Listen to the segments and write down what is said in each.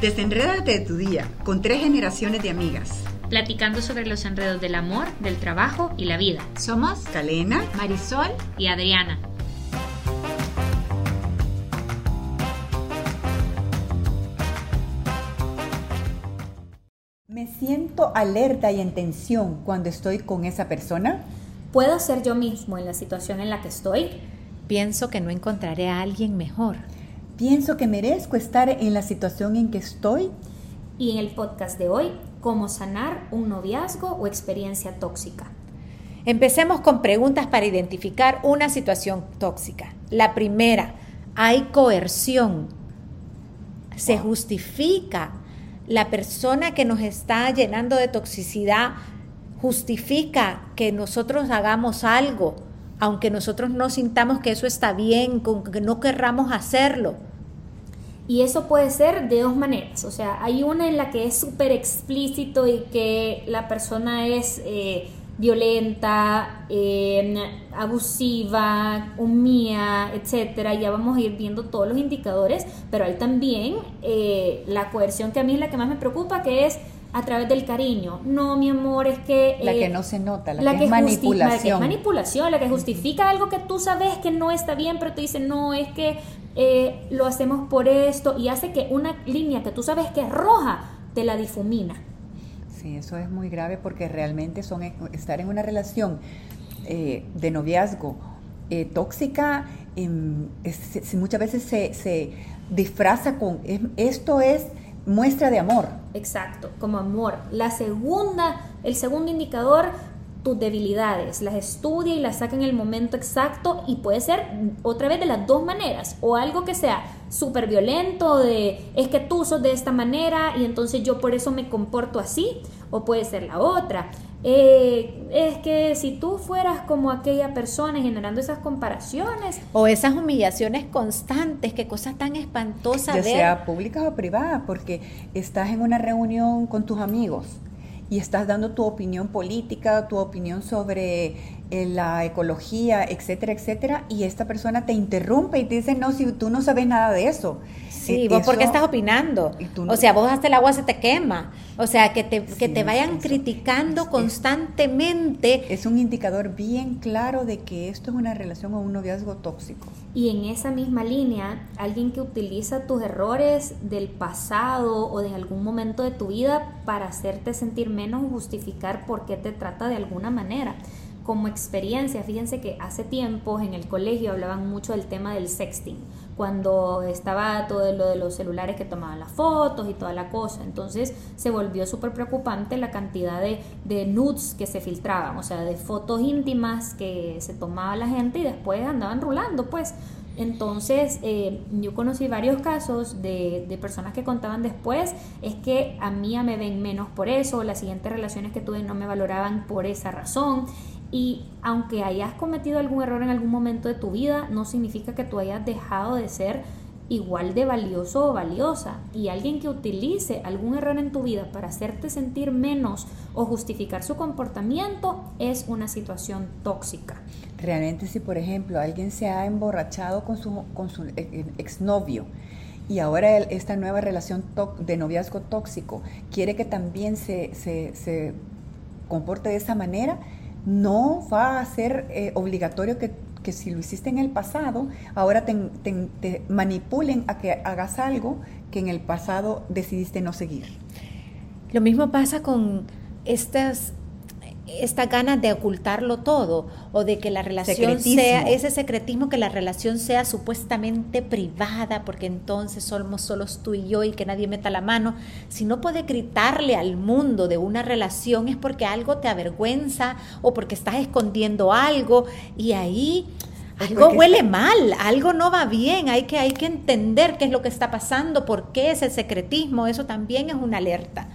Desenrédate de tu día con tres generaciones de amigas. Platicando sobre los enredos del amor, del trabajo y la vida. Somos Calena, Marisol y Adriana. ¿Me siento alerta y en tensión cuando estoy con esa persona? ¿Puedo ser yo mismo en la situación en la que estoy? Pienso que no encontraré a alguien mejor. ¿Pienso que merezco estar en la situación en que estoy? Y en el podcast de hoy, cómo sanar un noviazgo o experiencia tóxica. Empecemos con preguntas para identificar una situación tóxica. La primera, ¿hay coerción? ¿Se justifica? ¿La persona que nos está llenando de toxicidad justifica que nosotros hagamos algo, aunque nosotros no sintamos que eso está bien, que no querramos hacerlo? Y eso puede ser de dos maneras. O sea, hay una en la que es súper explícito y que la persona es eh, violenta, eh, abusiva, humilla, etcétera. Ya vamos a ir viendo todos los indicadores, pero hay también eh, la coerción que a mí es la que más me preocupa, que es a través del cariño. No, mi amor, es que... la que no se nota, la, que, es manipulación. La que es manipulación, la que justifica algo que tú sabes que no está bien, pero te dice, no, es que eh, lo hacemos por esto, y hace que una línea que tú sabes que es roja, te la difumina. Sí, eso es muy grave porque realmente son estar en una relación eh, de noviazgo eh, tóxica, em, muchas veces se, se disfraza con, esto es muestra de amor. Exacto, como amor. La segunda, el segundo indicador, tus debilidades, las estudia y las saca en el momento exacto y puede ser otra vez de las dos maneras, o algo que sea súper violento, de es que tú sos de esta manera y entonces yo por eso me comporto así, o puede ser la otra. Eh, es que si tú fueras como aquella persona generando esas comparaciones. O esas humillaciones constantes, que cosas tan espantosas. Ya sea públicas o privadas, porque estás en una reunión con tus amigos y estás dando tu opinión política, tu opinión sobre eh, la ecología, etcétera, etcétera, y esta persona te interrumpe y te dice, no, si tú no sabes nada de eso. Sí, vos por qué estás opinando. o sea, vos hasta el agua se te quema. O sea, que te, que te vayan criticando constantemente. Es un indicador bien claro de que esto es una relación o un noviazgo tóxico. Y en esa misma línea, alguien que utiliza tus errores del pasado o de algún momento de tu vida para hacerte sentir menos o justificar por qué te trata de alguna manera como experiencia, fíjense que hace tiempos en el colegio hablaban mucho del tema del sexting, cuando estaba todo lo de los celulares que tomaban las fotos y toda la cosa. Entonces se volvió súper preocupante la cantidad de, de nudes que se filtraban, o sea, de fotos íntimas que se tomaba la gente y después andaban rulando, pues. Entonces, eh, yo conocí varios casos de, de, personas que contaban después, es que a mí me ven menos por eso, las siguientes relaciones que tuve no me valoraban por esa razón. Y aunque hayas cometido algún error en algún momento de tu vida, no significa que tú hayas dejado de ser igual de valioso o valiosa. Y alguien que utilice algún error en tu vida para hacerte sentir menos o justificar su comportamiento es una situación tóxica. Realmente si, por ejemplo, alguien se ha emborrachado con su, con su eh, eh, exnovio, y ahora esta nueva relación de noviazgo tóxico quiere que también se, se, se comporte de esa manera, no va a ser eh, obligatorio que, si lo hiciste en el pasado, ahora te, manipulen a que hagas algo que en el pasado decidiste no seguir. Lo mismo pasa con estas esta ganas de ocultarlo todo o de que la relación sea ese secretismo que la relación sea supuestamente privada porque entonces somos solos tú y yo y que nadie meta la mano. Si no puede gritarle al mundo de una relación es porque algo te avergüenza o porque estás escondiendo algo y ahí algo huele mal, algo no va bien, hay que, hay que entender qué es lo que está pasando, por qué ese secretismo, eso también es una alerta.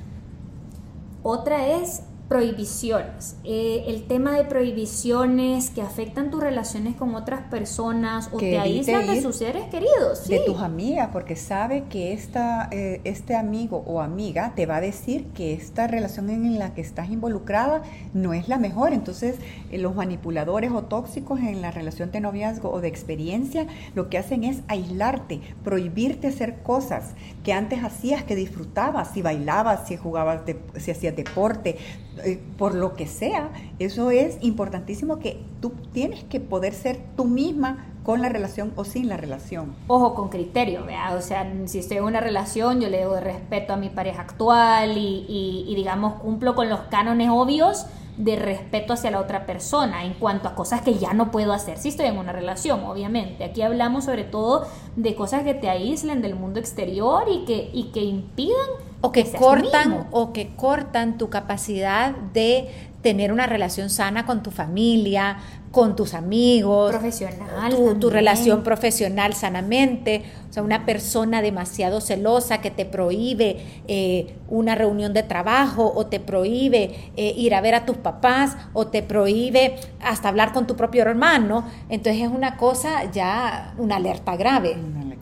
Otra es prohibiciones. Eh, el tema de prohibiciones que afectan tus relaciones con otras personas o te aíslan de sus seres queridos. De tus amigas, porque sabe que esta, eh, este amigo o amiga te va a decir que esta relación en la que estás involucrada no es la mejor. Entonces, eh, los manipuladores o tóxicos en la relación de noviazgo o de experiencia lo que hacen es aislarte, prohibirte hacer cosas que antes hacías, que disfrutabas, si bailabas, si jugabas, si hacías deporte eh, por lo que sea, eso es importantísimo que tú tienes que poder ser tú misma con la relación o sin la relación. Ojo, con criterio, ¿vea? O sea, si estoy en una relación, yo le debo respeto a mi pareja actual y, y, digamos, cumplo con los cánones obvios de respeto hacia la otra persona en cuanto a cosas que ya no puedo hacer si estoy en una relación, obviamente. Aquí hablamos sobre todo de cosas que te aíslen del mundo exterior y que, y que impidan o que, cortan o que cortan tu capacidad de tener una relación sana con tu familia, con tus amigos, profesional, tu, relación profesional sanamente, o sea, una persona demasiado celosa que te prohíbe eh, una reunión de trabajo o te prohíbe eh, ir a ver a tus papás o te prohíbe hasta hablar con tu propio hermano, entonces es una cosa ya, una alerta grave.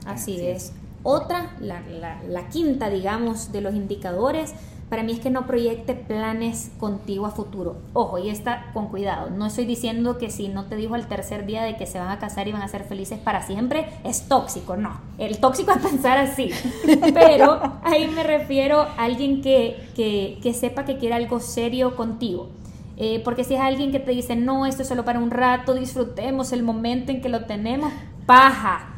Así es. Otra, la, la, quinta, digamos, de los indicadores, para mí es que no proyecte planes contigo a futuro. Ojo, y está con cuidado. No estoy diciendo que si no te dijo el tercer día de que se van a casar y van a ser felices para siempre, es tóxico. No, el tóxico es pensar así. Pero ahí me refiero a alguien que, que, que sepa que quiere algo serio contigo. Eh, porque si es alguien que te dice, no, esto es solo para un rato, disfrutemos el momento en que lo tenemos, paja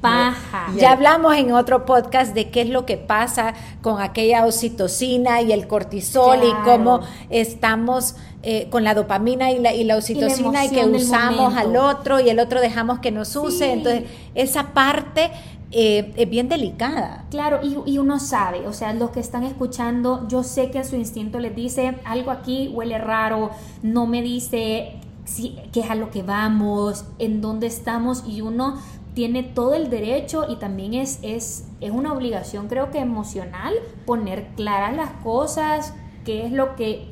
paja. Ya hablamos en otro podcast de qué es lo que pasa con aquella oxitocina y el cortisol y cómo estamos eh, con la dopamina y la, y la oxitocina y, que usamos al otro y el otro dejamos que nos use. Entonces, esa parte eh, es bien delicada. Claro, y, y, uno sabe, o sea, los que están escuchando, yo sé que su instinto les dice algo aquí huele raro, no me dice si, qué es a lo que vamos, en dónde estamos, y uno tiene todo el derecho y también es, es, es una obligación, creo que emocional, poner claras las cosas, qué es lo que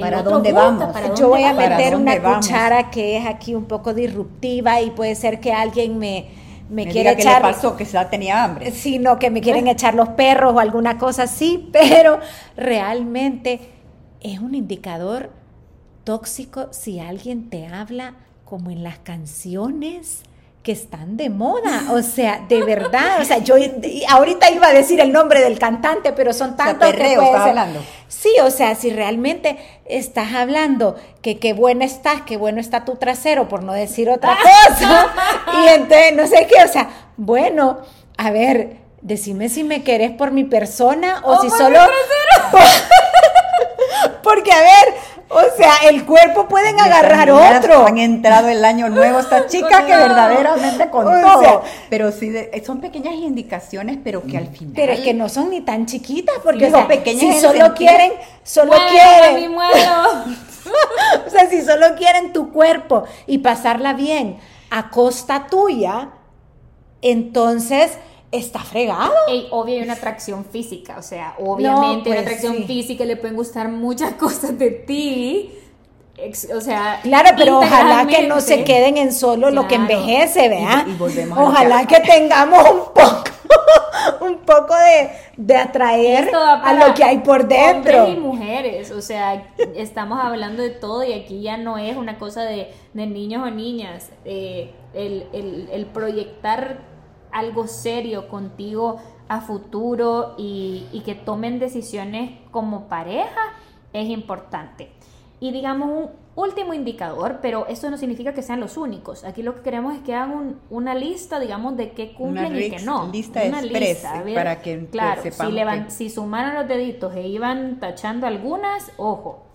para dónde vamos. Yo voy a meter una cuchara que es aquí un poco disruptiva y puede ser que alguien me, me, quiera echar. ¿Qué le pasó? Que ya tenía hambre. Sino que me quieren echar los perros o alguna cosa así, pero realmente es un indicador tóxico si alguien te habla como en las canciones que están de moda, o sea, de verdad, o sea, yo ahorita iba a decir el nombre del cantante, pero son tantos o que hablando. Sí, o sea, si realmente estás hablando que qué bueno estás, qué bueno está tu trasero, por no decir otra cosa, y entonces no sé qué, o sea, bueno, a ver, decime si me querés por mi persona o, si solo porque a ver, o sea, el cuerpo pueden agarrar otro. Han entrado el año nuevo esta chica que verdaderamente con todo. pero sí, son pequeñas indicaciones, pero que al final. Pero es que no son ni tan chiquitas, porque son pequeñas si solo quieren, solo quieren. o sea, si solo quieren tu cuerpo y pasarla bien a costa tuya, entonces está fregado. Ey, obvio hay una atracción física, o sea, obviamente una pues atracción física le pueden gustar muchas cosas de ti. o sea, claro, pero ojalá que no se queden en solo lo que envejece, ¿verdad? ojalá que tengamos un poco, un poco de, de atraer a lo que hay por dentro. Hombres y mujeres, o sea, estamos hablando de todo y aquí ya no es una cosa de, de niños o niñas. Eh, el, el, el proyectar algo serio contigo a futuro y, que tomen decisiones como pareja es importante. Y digamos un último indicador, pero eso no significa que sean los únicos. Aquí lo que queremos es que hagan una lista, digamos, de qué cumplen y qué no. Lista una lista para que claro, si, si sumaron los deditos e iban tachando algunas, ojo.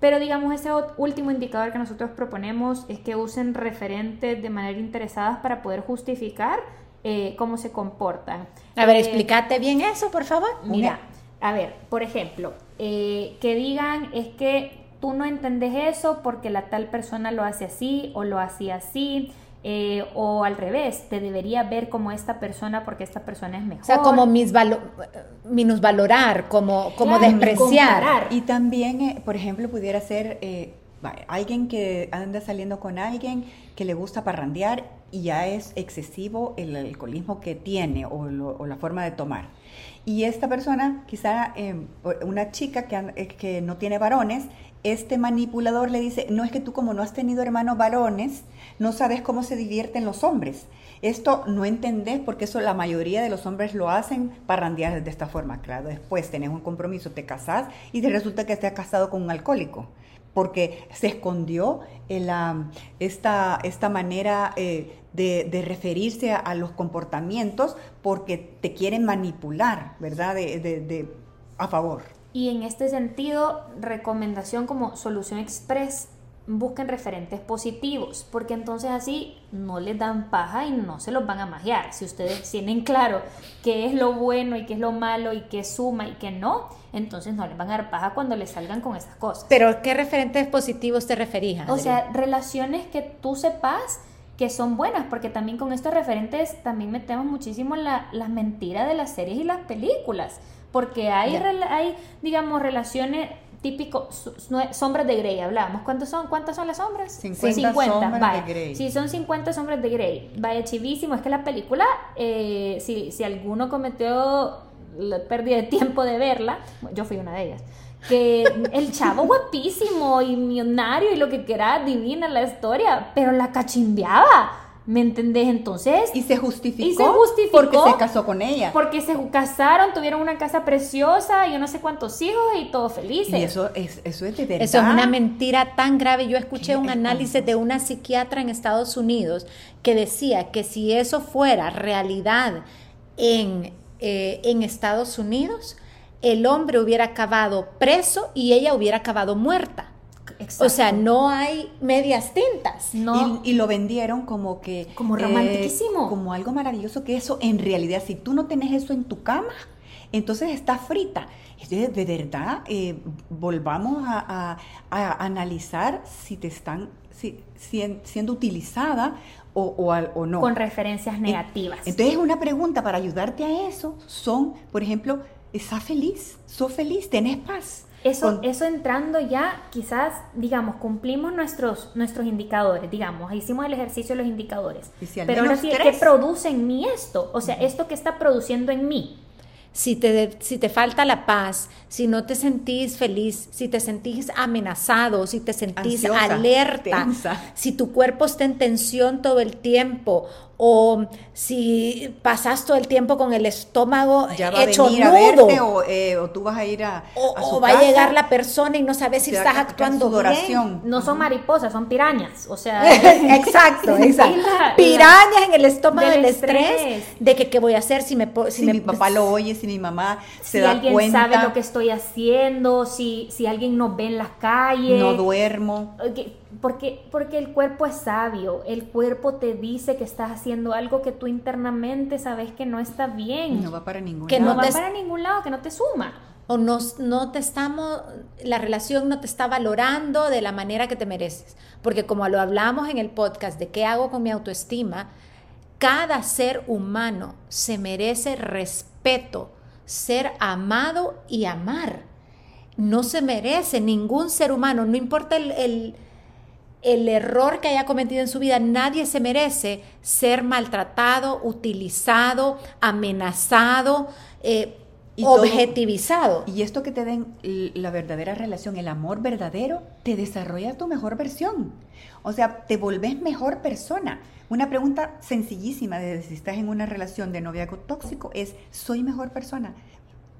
Pero digamos, ese último indicador que nosotros proponemos es que usen referentes de manera interesadas para poder justificar eh, cómo se comportan. A ver, eh, explícate bien eso, por favor. Mira, a ver, por ejemplo, eh, que digan es que tú no entendés eso porque la tal persona lo hace así o lo hacía así. o al revés, te debería ver como esta persona porque esta persona es mejor. O sea, como mis valores minusvalorar, como, como despreciar. Y también, eh, por ejemplo, pudiera ser eh, alguien que anda saliendo con alguien que le gusta parrandear y ya es excesivo el alcoholismo que tiene o, la forma de tomar. Y esta persona, quizá em, una chica que, eh, que no tiene varones, este manipulador le dice, no es que tú como no has tenido hermanos varones, no sabes cómo se divierten los hombres. Esto no entendés porque eso la mayoría de los hombres lo hacen parrandear de esta forma. Claro, después tenés un compromiso, te casás y te resulta que has casado con un alcohólico porque se escondió la, esta, esta manera eh, de, referirse a, los comportamientos porque te quieren manipular, ¿verdad? De, a favor. Y en este sentido, recomendación como solución express busquen referentes positivos, porque entonces así no les dan paja y no se los van a magiar. Si ustedes tienen claro qué es lo bueno y qué es lo malo y qué suma y qué no, entonces no les van a dar paja cuando les salgan con esas cosas. Pero ¿qué referentes positivos te referías? O sea, relaciones que tú sepas que son buenas, porque también con estos referentes también metemos muchísimo la, las mentiras de las series y las películas, porque hay, hay digamos, relaciones típico sombras de Grey, hablábamos. ¿Cuántos son? ¿Cuántas son las sombras? 50, sombras de Grey. Sí, son 50 sombras de Grey. Vaya chivísimo. Es que la película, eh, si, si alguno cometió la pérdida de tiempo de verla, yo fui una de ellas. Que el chavo guapísimo y millonario y lo que quiera, divina la historia, pero la cachimbeaba ¿Me entendés? Entonces. Y se justificó. Y se justificó. Porque se casó con ella. Porque se casaron, tuvieron una casa preciosa, y yo no sé cuántos hijos y todos felices. Y eso es, eso es de verdad. Eso es una mentira tan grave. Yo escuché un análisis de una psiquiatra en Estados Unidos que decía que si eso fuera realidad en, eh, en Estados Unidos, el hombre hubiera acabado preso y ella hubiera acabado muerta. O sea, no hay medias tintas. No. Y, lo vendieron como que... Como romantiquísimo. Eh, como algo maravilloso que eso, en realidad, si tú no tenés eso en tu cama, entonces está frita. Entonces, de verdad, eh, volvamos a, analizar si te están si, siendo utilizada o, o, no. Con referencias negativas. Entonces, una pregunta para ayudarte a eso son, por ejemplo, ¿estás feliz? ¿Sos feliz? ¿Tenés paz? Eso, eso entrando ya, quizás, digamos, cumplimos nuestros, nuestros indicadores, digamos, hicimos el ejercicio de los indicadores. Pero ahora sí, ¿qué produce en mí esto? O sea, esto que está produciendo en mí si te, si te falta la paz, si no te sentís feliz, si te sentís amenazado, si te sentís alerta, si tu cuerpo está en tensión todo el tiempo o si pasas todo el tiempo con el estómago hecho nudo. Eh, o, tú vas a ir a, o, va a llegar la persona y no sabes si estás actuando bien. No son mariposas, son pirañas, o sea. exacto, exacto. pirañas en el estómago del, estrés, de que qué voy a hacer si me si, mi papá lo oye, si mi mamá se da cuenta. Si alguien sabe lo que estoy haciendo, si si alguien nos ve en las calles. No duermo. Porque, porque el cuerpo es sabio, el cuerpo te dice que estás haciendo algo que tú internamente sabes que no está bien. No va para ningún que lado. no va para ningún lado, que no te suma. O no, no te estamos, la relación no te está valorando de la manera que te mereces. Porque como lo hablamos en el podcast de qué hago con mi autoestima, cada ser humano se merece respeto, ser amado y amar. No se merece ningún ser humano, no importa el el error que haya cometido en su vida, nadie se merece ser maltratado, utilizado, amenazado, eh, objetivizado. y esto que te den la verdadera relación, el amor verdadero, te desarrolla tu mejor versión. O sea, te volvés mejor persona. Una pregunta sencillísima de si estás en una relación de noviazgo tóxico es, ¿soy mejor persona?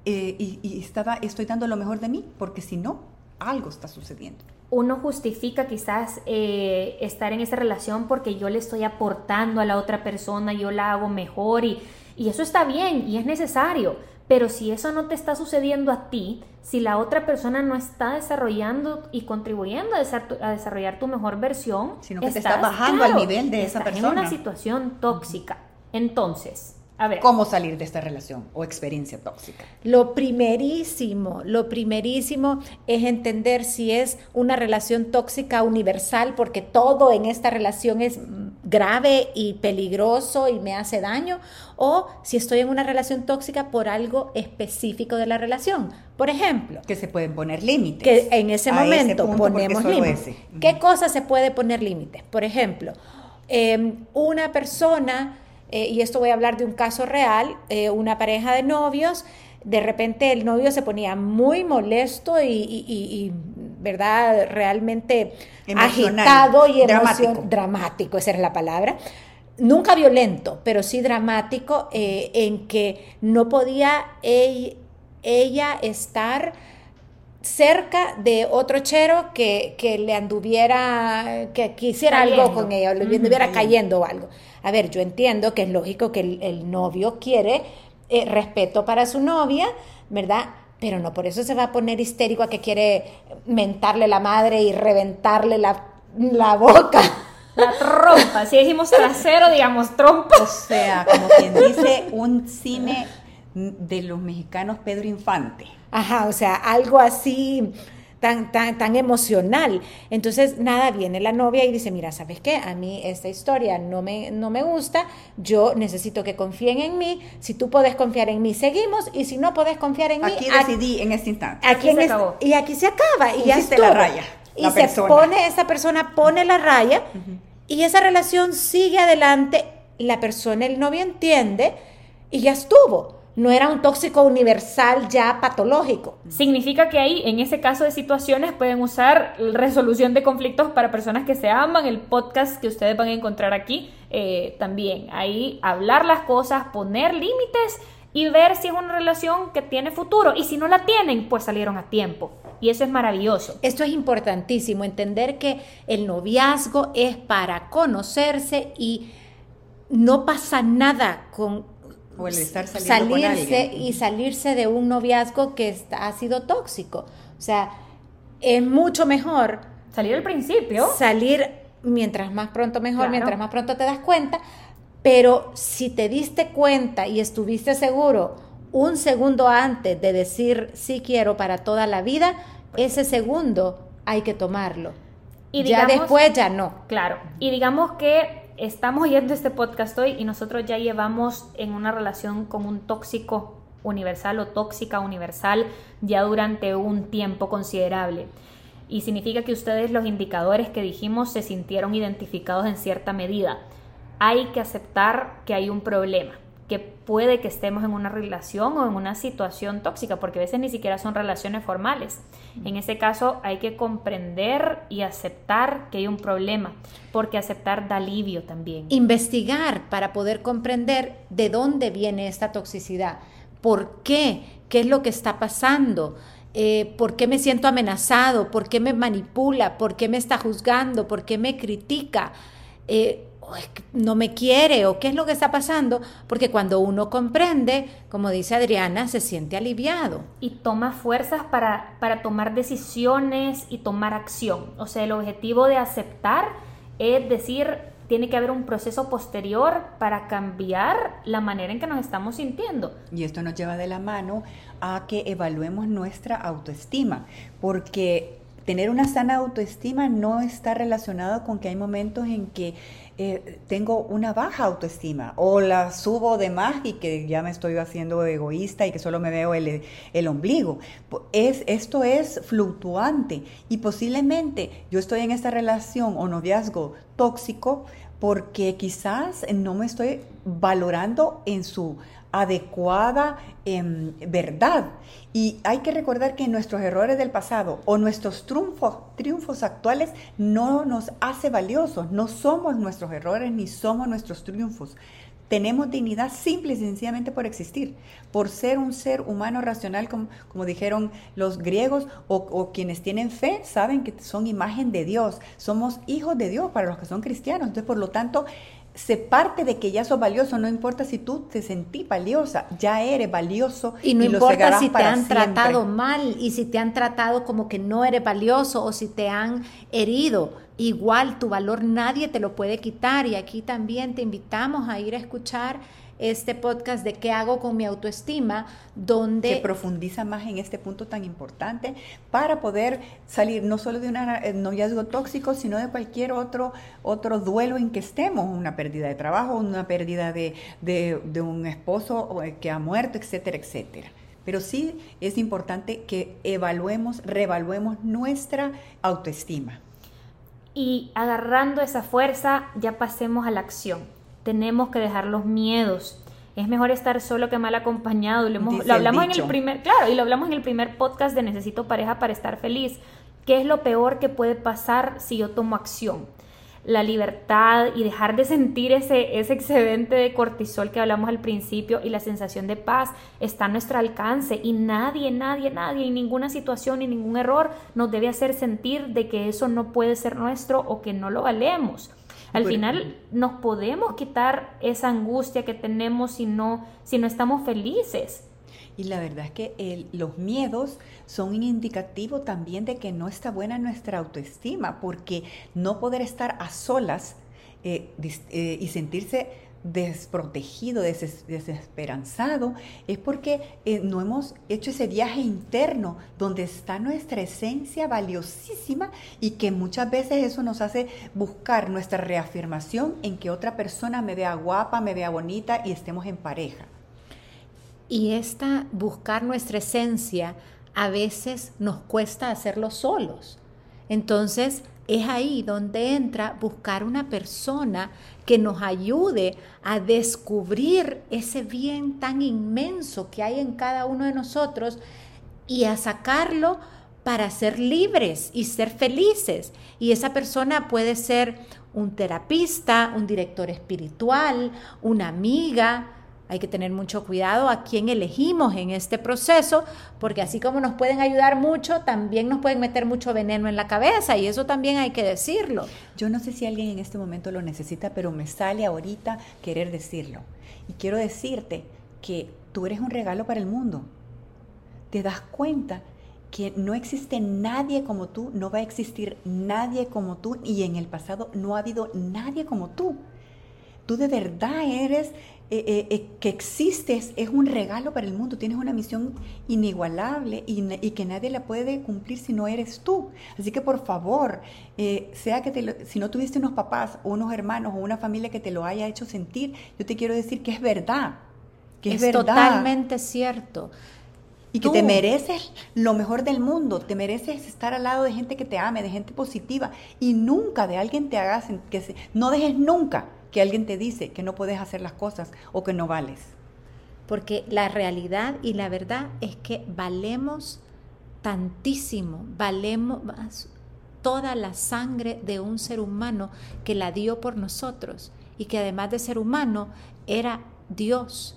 Eh, y, y estaba, estoy dando lo mejor de mí, porque si no, algo está sucediendo uno justifica quizás eh, estar en esa relación porque yo le estoy aportando a la otra persona, yo la hago mejor y, y eso está bien y es necesario. Pero si eso no te está sucediendo a ti, si la otra persona no está desarrollando y contribuyendo a, desarrollar tu mejor versión, sino que te está bajando al nivel de esa persona. en una situación tóxica. Entonces, a ver. ¿Cómo salir de esta relación o experiencia tóxica? Lo primerísimo, lo primerísimo es entender si es una relación tóxica universal, porque todo en esta relación es grave y peligroso y me hace daño, o si estoy en una relación tóxica por algo específico de la relación. Por ejemplo, que se pueden poner límites. Que en ese momento ponemos límites. ¿Qué cosa se puede poner límites? Por ejemplo, em, una persona, eh, y esto voy a hablar de un caso real, eh, una pareja de novios, de repente el novio se ponía muy molesto y, ¿verdad? Realmente agitado y dramático. dramático, esa era la palabra. Nunca violento, pero sí dramático, eh, en que no podía ella, estar cerca de otro chero que, le anduviera, que quisiera algo con ella, o le anduviera cayendo o algo. A ver, yo entiendo que es lógico que el novio quiere eh, respeto para su novia, ¿verdad? Pero no por eso se va a poner histérico a que quiere mentarle la madre y reventarle la, la boca. La trompa, si dijimos trasero, digamos trompa. O sea, como quien dice, un cine de los mexicanos Pedro Infante. Ajá, o sea, algo así tan, tan, tan emocional. Entonces, nada, viene la novia y dice, mira, ¿sabes qué? A mí esta historia no me, no me gusta, yo necesito que confíen en mí, si tú puedes confiar en mí, seguimos, y si no puedes confiar en mí... Aquí decidí en este instante. Aquí, se acabó. Y aquí se acaba, y ya la raya. Y se pone, esa persona pone la raya, y esa relación sigue adelante, la persona, el novio entiende, y ya estuvo no era un tóxico universal ya patológico. Significa que ahí, en ese caso de situaciones, pueden usar resolución de conflictos para personas que se aman, el podcast que ustedes van a encontrar aquí eh, también. Ahí hablar las cosas, poner límites y ver si es una relación que tiene futuro. Y si no la tienen, pues salieron a tiempo. Y eso es maravilloso. Esto es importantísimo, entender que el noviazgo es para conocerse y no pasa nada con o el estar salirse y salirse de un noviazgo que ha sido tóxico. O sea, es mucho mejor salir al principio. Salir mientras más pronto mejor, mientras más pronto te das cuenta, pero si te diste cuenta y estuviste seguro un segundo antes de decir sí quiero para toda la vida, ese segundo hay que tomarlo. Y ya después ya no. Claro. Y digamos que estamos yendo este podcast hoy y nosotros ya llevamos en una relación con un tóxico universal o tóxica universal ya durante un tiempo considerable. Y significa que ustedes los indicadores que dijimos se sintieron identificados en cierta medida. Hay que aceptar que hay un problema que puede que estemos en una relación o en una situación tóxica, porque a veces ni siquiera son relaciones formales. En ese caso hay que comprender y aceptar que hay un problema, porque aceptar da alivio también. Investigar para poder comprender de dónde viene esta toxicidad, por qué, qué es lo que está pasando. Eh, por qué me siento amenazado, por qué me manipula, por qué me está juzgando, por qué me critica. Eh, no me quiere o qué es lo que está pasando, porque cuando uno comprende, como dice Adriana, se siente aliviado. Y toma fuerzas para, para tomar decisiones y tomar acción. O sea, el objetivo de aceptar es decir, tiene que haber un proceso posterior para cambiar la manera en que nos estamos sintiendo. Y esto nos lleva de la mano a que evaluemos nuestra autoestima, porque tener una sana autoestima no está relacionado con que hay momentos en que eh, tengo una baja autoestima o la subo de más y que ya me estoy haciendo egoísta y que solo me veo el, el ombligo. Es, esto es fluctuante y posiblemente yo estoy en esta relación o noviazgo tóxico porque quizás no me estoy valorando en su adecuada em, verdad. Y hay que recordar que nuestros errores del pasado o nuestros triunfos, triunfos actuales no nos hace valiosos, no somos nuestros errores ni somos nuestros triunfos. Tenemos dignidad simple y sencillamente por existir, por ser un ser humano racional, como, como dijeron los griegos, o, o, quienes tienen fe saben que son imagen de Dios, somos hijos de Dios para los que son cristianos. Entonces, por lo tanto, se parte de que ya sos valioso, no importa si tú te sentís valiosa, ya eres valioso. Y no importa si te han tratado mal y si te han tratado como que no eres valioso o si te han herido, igual tu valor nadie te lo puede quitar y aquí también te invitamos a ir a escuchar este podcast de qué hago con mi autoestima, donde... Que profundiza más en este punto tan importante para poder salir no solo de un eh, noviazgo tóxico, sino de cualquier otro, otro duelo en que estemos, una pérdida de trabajo, una pérdida de, de un esposo eh, que ha muerto, etcétera, etcétera. Pero sí es importante que evaluemos, reevaluemos nuestra autoestima. Y agarrando esa fuerza, ya pasemos a la acción. Tenemos que dejar los miedos. Es mejor estar solo que mal acompañado. Lo, hablamos en el primer, claro, y lo hablamos en el primer podcast de Necesito pareja para estar feliz. ¿Qué es lo peor que puede pasar si yo tomo acción? la libertad y dejar de sentir ese, ese excedente de cortisol que hablamos al principio y la sensación de paz está a nuestro alcance y nadie, nadie, nadie, en ninguna situación y ningún error nos debe hacer sentir de que eso no puede ser nuestro o que no lo valemos. Al final nos podemos quitar esa angustia que tenemos si no, si no estamos felices. Y la verdad es que los miedos son un indicativo también de que no está buena nuestra autoestima, porque no poder estar a solas eh, eh, y sentirse desprotegido, desesperanzado, es porque eh, no hemos hecho ese viaje interno donde está nuestra esencia valiosísima y que muchas veces eso nos hace buscar nuestra reafirmación en que otra persona me vea guapa, me vea bonita y estemos en pareja. Y esta buscar nuestra esencia a veces nos cuesta hacerlo solos. Entonces es ahí donde entra buscar una persona que nos ayude a descubrir ese bien tan inmenso que hay en cada uno de nosotros y a sacarlo para ser libres y ser felices. Y esa persona puede ser un terapista, un director espiritual, una amiga, hay que tener mucho cuidado a quién elegimos en este proceso, porque así como nos pueden ayudar mucho, también nos pueden meter mucho veneno en la cabeza y eso también hay que decirlo. Yo no sé si alguien en este momento lo necesita, pero me sale ahorita querer decirlo. Y quiero decirte que tú eres un regalo para el mundo. Te das cuenta que no existe nadie como tú, no va a existir nadie como tú y en el pasado no ha habido nadie como tú. Tú de verdad eres eh, eh, eh, que existes es un regalo para el mundo, tienes una misión inigualable y, que nadie la puede cumplir si no eres tú. Así que por favor, sea que si no tuviste unos papás o unos hermanos o una familia que te lo haya hecho sentir, yo te quiero decir que es verdad, que es, verdad. totalmente cierto. Y que te mereces lo mejor del mundo, te mereces estar al lado de gente que te ame, de gente positiva y nunca de alguien te haga que se, no dejes nunca que alguien te dice que no puedes hacer las cosas o que no vales. Porque la realidad y la verdad es que valemos tantísimo, valemos toda la sangre de un ser humano que la dio por nosotros y que además de ser humano era Dios.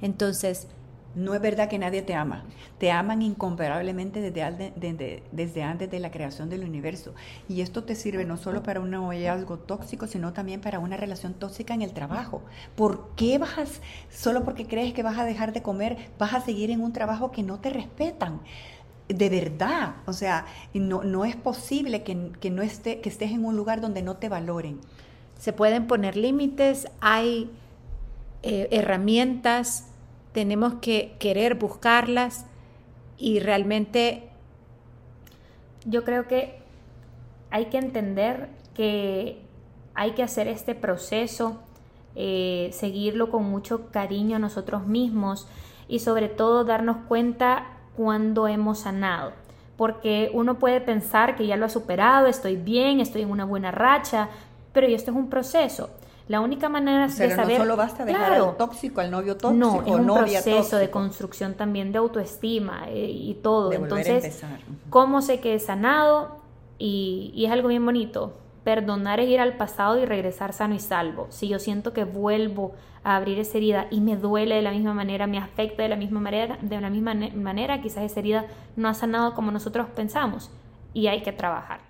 Entonces, no es verdad que nadie te ama. Te aman incomparablemente desde, antes de la creación del universo. Y esto te sirve no solo para un noviazgo tóxico, sino también para una relación tóxica en el trabajo. ¿Por qué vas, solo porque crees que vas a dejar de comer, vas a seguir en un trabajo que no te respetan? de verdad. O sea, no, no es posible que, no esté, que estés en un lugar donde no te valoren. Se pueden poner límites, hay eh, herramientas tenemos que querer buscarlas y realmente... Yo creo que hay que entender que hay que hacer este proceso, eh, seguirlo con mucho cariño a nosotros mismos y sobre todo darnos cuenta cuando hemos sanado. Porque uno puede pensar que ya lo ha superado, estoy bien, estoy en una buena racha, pero esto es un proceso. La única manera de saber. No solo basta dejar al tóxico, al novio tóxico, no, es un proceso de construcción también de autoestima eh, y todo. Entonces, ¿cómo sé que he sanado? Y, y es algo bien bonito. Perdonar es ir al pasado y regresar sano y salvo. Si yo siento que vuelvo a abrir esa herida y me duele de la misma manera, me afecta de la misma manera, de la misma manera, quizás esa herida no ha sanado como nosotros pensamos y hay que trabajar.